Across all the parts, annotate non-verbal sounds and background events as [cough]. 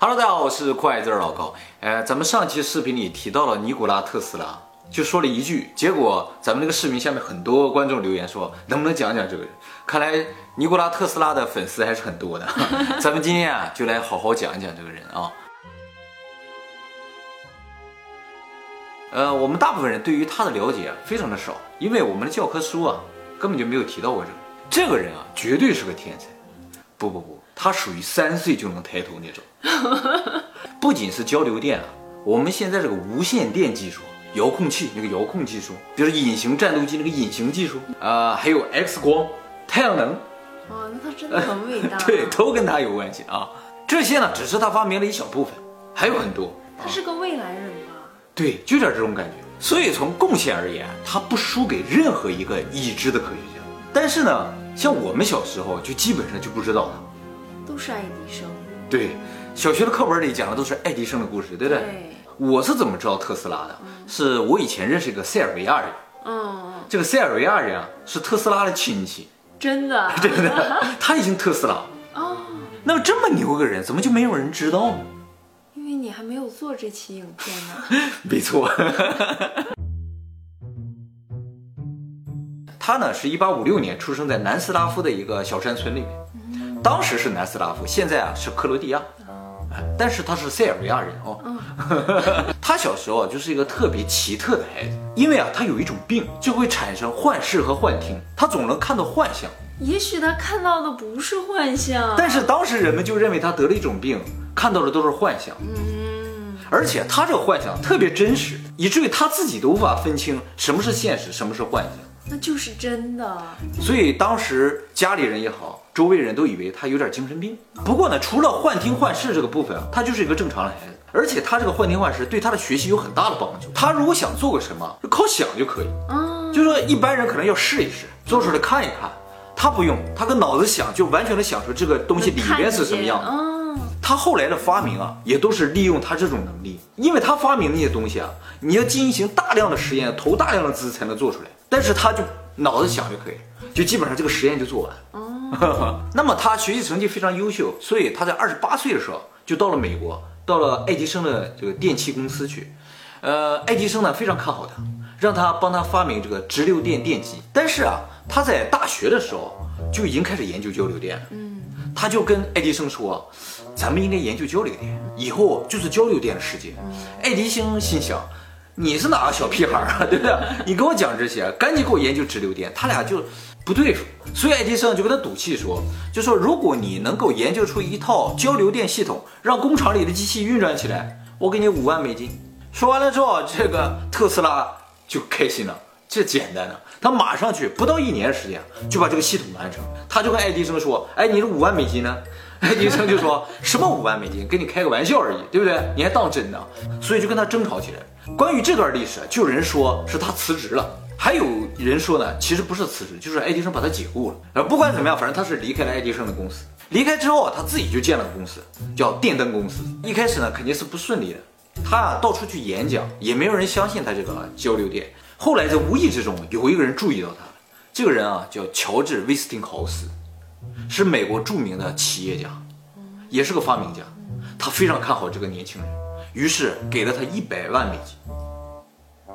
Hello，大家好，我是酷爱字老高。呃，咱们上期视频里提到了尼古拉特斯拉，就说了一句，结果咱们那个视频下面很多观众留言说，能不能讲讲这个人？看来尼古拉特斯拉的粉丝还是很多的。[laughs] 咱们今天啊，就来好好讲一讲这个人啊。呃，我们大部分人对于他的了解非常的少，因为我们的教科书啊根本就没有提到过这个。这个人啊，绝对是个天才。不不不，他属于三岁就能抬头那种。[laughs] 不仅是交流电啊，我们现在这个无线电技术、遥控器那个遥控技术，比如隐形战斗机那个隐形技术啊，还有 X 光、太阳能，哦，那他真的很伟大。[laughs] 对，都跟他有关系啊。这些呢，只是他发明了一小部分，还有很多。他是个未来人吧？对，就点这种感觉。所以从贡献而言，他不输给任何一个已知的科学家。但是呢。像我们小时候就基本上就不知道他，都是爱迪生。对，小学的课本里讲的都是爱迪生的故事，对不对？对。我是怎么知道特斯拉的？是我以前认识一个塞尔维亚人。嗯。这个塞尔维亚人啊，是特斯拉的亲戚。真的？[laughs] 真的。[laughs] 他已经特斯拉。哦。那么这么牛个人，怎么就没有人知道呢？因为你还没有做这期影片呢。[laughs] 没错。他呢是一八五六年出生在南斯拉夫的一个小山村里面，当时是南斯拉夫，现在啊是克罗地亚，但是他是塞尔维亚人哦。[laughs] 他小时候就是一个特别奇特的孩子，因为啊他有一种病，就会产生幻视和幻听，他总能看到幻象。也许他看到的不是幻象，但是当时人们就认为他得了一种病，看到的都是幻象。嗯，而且他这个幻想特别真实，以至于他自己都无法分清什么是现实，什么是幻想。那就是真的，所以当时家里人也好，周围人都以为他有点精神病。不过呢，除了幻听幻视这个部分啊，他就是一个正常的孩子。而且他这个幻听幻视对他的学习有很大的帮助。他如果想做个什么，就靠想就可以。嗯，就说一般人可能要试一试，做出来看一看，他不用，他跟脑子想，就完全能想出这个东西里边是什么样。嗯，他后来的发明啊，也都是利用他这种能力，因为他发明那些东西啊，你要进行大量的实验，投大量的资才能做出来。但是他就脑子想就可以，就基本上这个实验就做完。[laughs] 那么他学习成绩非常优秀，所以他在二十八岁的时候就到了美国，到了爱迪生的这个电器公司去。呃，爱迪生呢非常看好他，让他帮他发明这个直流电电机。但是啊，他在大学的时候就已经开始研究交流电了。嗯，他就跟爱迪生说：“咱们应该研究交流电，以后就是交流电的世界。”爱迪生心想。你是哪个小屁孩啊，[laughs] 对不对？你跟我讲这些，赶紧给我研究直流电。他俩就不对付，所以爱迪生就跟他赌气说，就说如果你能够研究出一套交流电系统，让工厂里的机器运转起来，我给你五万美金。说完了之后，这个特斯拉就开心了，这简单的，他马上去，不到一年时间就把这个系统完成。他就跟爱迪生说，哎，你这五万美金呢？[laughs] 爱迪生就说什么五万美金，跟你开个玩笑而已，对不对？你还当真呢？所以就跟他争吵起来。关于这段历史，就有人说是他辞职了，还有人说呢，其实不是辞职，就是爱迪生把他解雇了。呃，不管怎么样，反正他是离开了爱迪生的公司。离开之后，他自己就建了个公司，叫电灯公司。一开始呢，肯定是不顺利的。他啊，到处去演讲，也没有人相信他这个交流电。后来在无意之中，有一个人注意到他，这个人啊，叫乔治·威斯汀豪斯，是美国著名的企业家，也是个发明家。他非常看好这个年轻人。于是给了他一百万美金，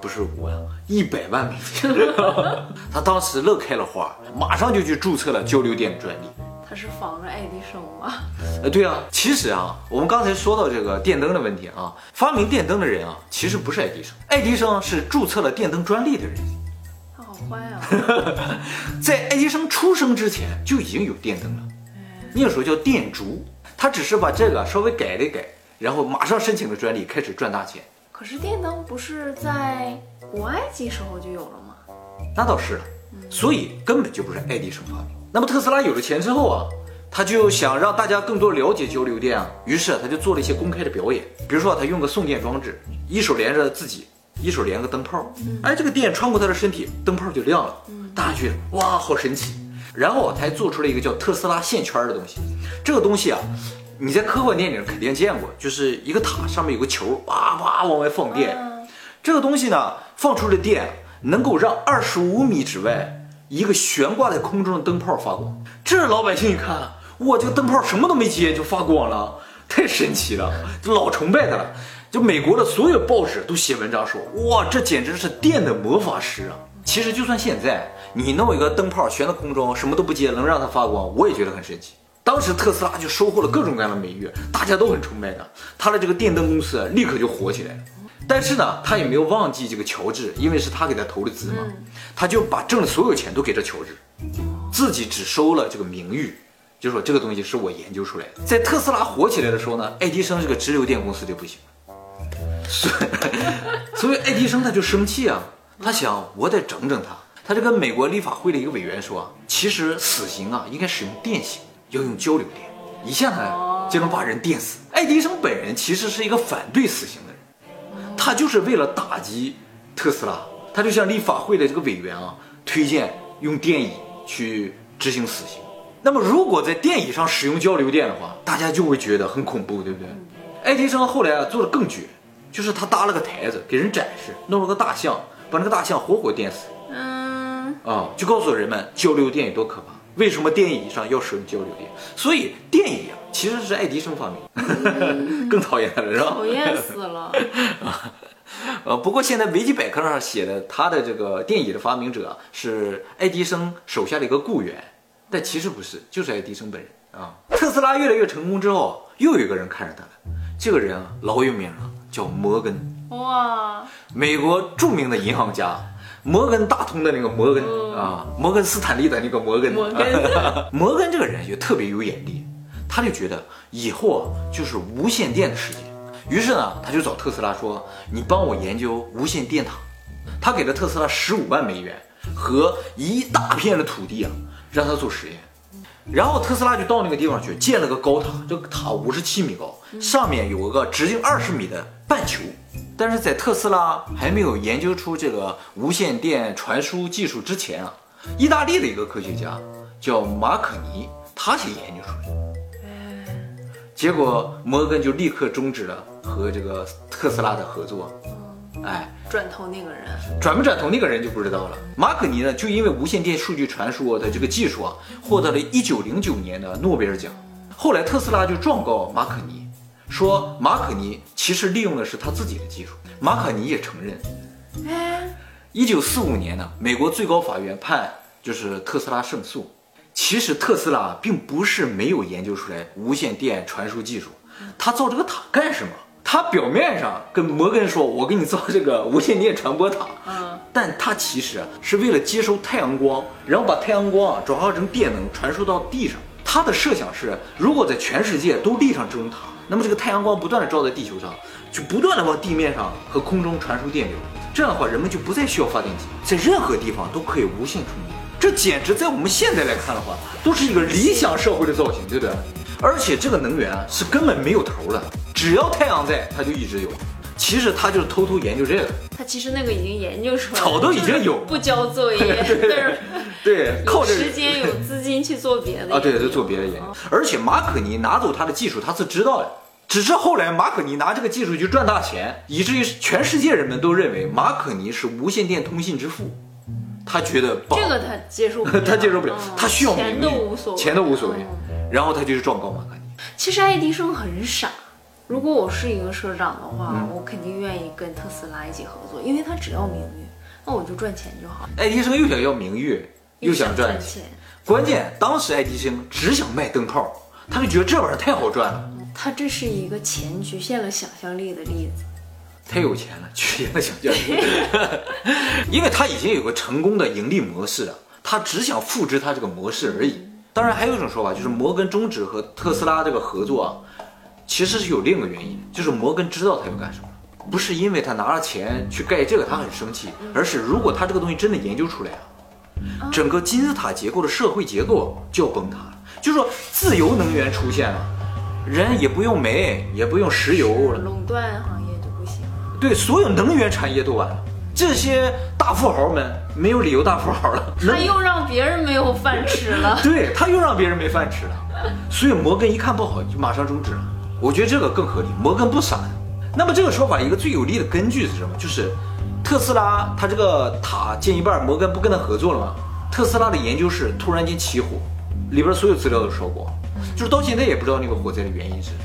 不是五万，一百万美金。他当时乐开了花，马上就去注册了交流电的专利。他是仿着爱迪生吗？呃，对啊，其实啊，我们刚才说到这个电灯的问题啊，发明电灯的人啊，其实不是爱迪生，爱迪生是注册了电灯专利的人。他好坏啊！[laughs] 在爱迪生出生之前就已经有电灯了，那个时候叫电烛，他只是把这个稍微改了改。然后马上申请了专利，开始赚大钱。可是电灯不是在古埃及时候就有了吗？那倒是了，所以根本就不是爱迪生发明。那么特斯拉有了钱之后啊，他就想让大家更多了解交流电啊，于是他就做了一些公开的表演。比如说他用个送电装置，一手连着自己，一手连个灯泡，哎，这个电穿过他的身体，灯泡就亮了。大家觉得哇，好神奇。然后他还做出了一个叫特斯拉线圈的东西，这个东西啊。你在科幻电影肯定见过，就是一个塔上面有个球，哇哇往外放电。这个东西呢，放出的电能够让二十五米之外一个悬挂在空中的灯泡发光。这老百姓一看，哇这个灯泡什么都没接就发光了，[laughs] 太神奇了，老崇拜他了。就美国的所有报纸都写文章说，哇，这简直是电的魔法师啊！其实就算现在你弄一个灯泡悬在空中，什么都不接，能让它发光，我也觉得很神奇。当时特斯拉就收获了各种各样的美誉，大家都很崇拜他，他的这个电灯公司立刻就火起来了。但是呢，他也没有忘记这个乔治，因为是他给他投的资嘛，他就把挣的所有钱都给这乔治，自己只收了这个名誉，就说这个东西是我研究出来的。在特斯拉火起来的时候呢，爱迪生这个直流电公司就不行了，所以 [laughs] 所以爱迪生他就生气啊，他想我得整整他。他就跟美国立法会的一个委员说，其实死刑啊应该使用电刑，要用交流电，一下呢就能把人电死。爱迪生本人其实是一个反对死刑的人，他就是为了打击特斯拉，他就向立法会的这个委员啊推荐用电椅去执行死刑。那么如果在电椅上使用交流电的话，大家就会觉得很恐怖，对不对？爱迪生后来啊做的更绝，就是他搭了个台子给人展示，弄了个大象，把那个大象活活电死。嗯，啊，就告诉人们交流电有多可怕，为什么电影上要使用交流电？所以电影啊，其实是爱迪生发明，[laughs] 更讨厌他了，是吧？讨厌死了。[laughs] 呃，不过现在维基百科上写的他的这个电椅的发明者是爱迪生手下的一个雇员，但其实不是，就是爱迪生本人啊。特斯拉越来越成功之后，又有一个人看上他了，这个人啊老有名了，叫摩根，哇，美国著名的银行家。摩根大通的那个摩根啊，摩根斯坦利的那个摩根，摩根 [laughs] 摩根这个人就特别有眼力，他就觉得以后啊就是无线电的世界，于是呢他就找特斯拉说：“你帮我研究无线电塔。”他给了特斯拉十五万美元和一大片的土地啊，让他做实验。然后特斯拉就到那个地方去建了个高塔，这个塔五十七米高，上面有个直径二十米的半球。但是在特斯拉还没有研究出这个无线电传输技术之前啊，意大利的一个科学家叫马可尼，他先研究出来的。结果摩根就立刻终止了和这个特斯拉的合作。哎，转头那个人，转不转头那个人就不知道了。马可尼呢，就因为无线电数据传输的这个技术啊，获得了一九零九年的诺贝尔奖。后来特斯拉就状告马可尼。说马可尼其实利用的是他自己的技术，马可尼也承认。哎，一九四五年呢，美国最高法院判就是特斯拉胜诉。其实特斯拉并不是没有研究出来无线电传输技术，他造这个塔干什么？他表面上跟摩根说：“我给你造这个无线电传播塔。”嗯，但他其实啊是为了接收太阳光，然后把太阳光啊转化成电能传输到地上。他的设想是，如果在全世界都立上这种塔。那么这个太阳光不断的照在地球上，就不断的往地面上和空中传输电流，这样的话人们就不再需要发电机，在任何地方都可以无线充电。这简直在我们现在来看的话，都是一个理想社会的造型，对不对？而且这个能源啊是根本没有头的，只要太阳在，它就一直有。其实他就是偷偷研究这个，他其实那个已经研究出来了，早都已经有。不交作业，[laughs] 但是对，靠着时间有资金去做别的啊，对，就做别的研究。而且马可尼拿走他的技术，他是知道的。只是后来马可尼拿这个技术去赚大钱，以至于全世界人们都认为马可尼是无线电通信之父。他觉得这个他接受不了，[laughs] 他接受不了，他需要钱都无所谓，钱都无所谓。然后他就去状告马可尼。其实爱迪生很傻，如果我是一个社长的话，我肯定愿意跟特斯拉一起合作，因为他只要名誉，那我就赚钱就好。爱迪生又想要名誉，又想赚钱，关键当时爱迪生只想卖灯泡，他就觉得这玩意儿太好赚了。他这是一个钱局限了想象力的例子，太有钱了，局限了想象力，[laughs] 因为他已经有个成功的盈利模式了，他只想复制他这个模式而已。当然，还有一种说法就是摩根终止和特斯拉这个合作啊，其实是有另一个原因，就是摩根知道他要干什么，不是因为他拿了钱去盖这个他很生气，而是如果他这个东西真的研究出来啊，整个金字塔结构的社会结构就要崩塌了。就是说，自由能源出现了。人也不用煤，也不用石油了，垄断行业就不行。对，所有能源产业都完了。这些大富豪们没有理由大富豪了。[laughs] 他又让别人没有饭吃了。[laughs] 对他又让别人没饭吃了。所以摩根一看不好，就马上终止了。我觉得这个更合理。摩根不傻。那么这个说法一个最有力的根据是什么？就是特斯拉他这个塔建一半，摩根不跟他合作了吗？特斯拉的研究室突然间起火，里边所有资料都烧光。就是到现在也不知道那个火灾的原因是什么。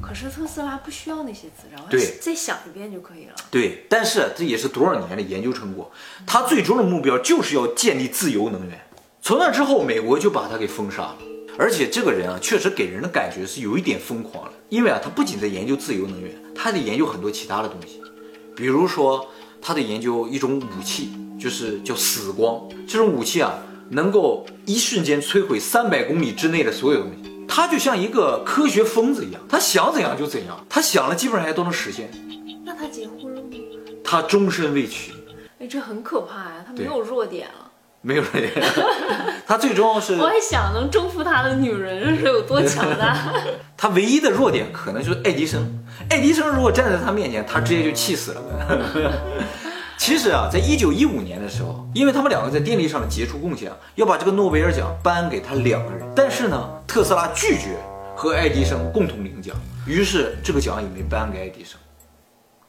可是特斯拉不需要那些资料，对再想一遍就可以了。对，但是这也是多少年的研究成果，他最终的目标就是要建立自由能源。从那之后，美国就把他给封杀了。而且这个人啊，确实给人的感觉是有一点疯狂了，因为啊，他不仅在研究自由能源，他还得研究很多其他的东西，比如说他得研究一种武器，就是叫死光。这种武器啊，能够一瞬间摧毁三百公里之内的所有东西。他就像一个科学疯子一样，他想怎样就怎样，他想了基本上还都能实现。那他结婚了吗？他终身未娶。哎，这很可怕呀，他没有弱点了。没有人，[laughs] 他最终是我还想能征服他的女人是有多强大。[laughs] 他唯一的弱点可能就是爱迪生。爱迪生如果站在他面前，他直接就气死了。[laughs] 其实啊，在一九一五年的时候，因为他们两个在电力上的杰出贡献啊，要把这个诺贝尔奖颁给他两个人，但是呢，特斯拉拒绝和爱迪生共同领奖，于是这个奖也没颁给爱迪生。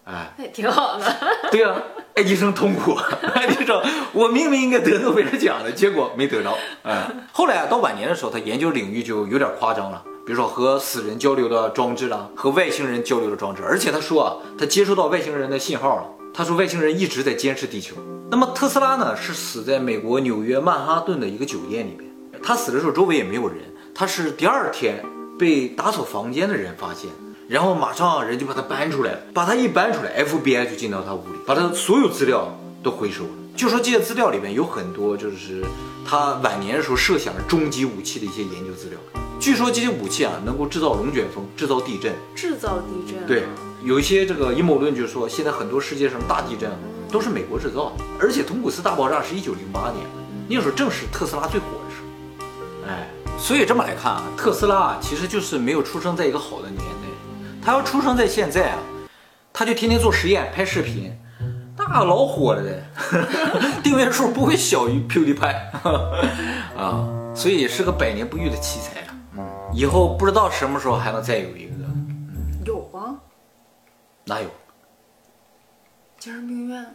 哎，也挺好的。[laughs] 对啊，爱迪生痛苦，爱迪生，我明明应该得诺贝尔奖的，结果没得着。哎，后来啊，到晚年的时候，他研究领域就有点夸张了，比如说和死人交流的装置啦，和外星人交流的装置，而且他说啊，他接收到外星人的信号了。他说外星人一直在监视地球。那么特斯拉呢，是死在美国纽约曼哈顿的一个酒店里面。他死的时候周围也没有人，他是第二天被打扫房间的人发现。然后马上人就把他搬出来了，把他一搬出来，FBI 就进到他屋里，把他所有资料都回收了。就说这些资料里面有很多就是他晚年的时候设想的终极武器的一些研究资料。据说这些武器啊能够制造龙卷风，制造地震。制造地震。对，有一些这个阴谋论就是说，现在很多世界上大地震都是美国制造的，而且通古斯大爆炸是一九零八年，那时候正是特斯拉最火的时候。哎，所以这么来看啊，特斯拉啊其实就是没有出生在一个好的年代。他要出生在现在啊，他就天天做实验、拍视频，那老火了的，[laughs] 订阅数不会小于 PewDiePie [laughs] 啊，所以是个百年不遇的奇才啊。嗯，以后不知道什么时候还能再有一个。有啊，哪有？精神病院。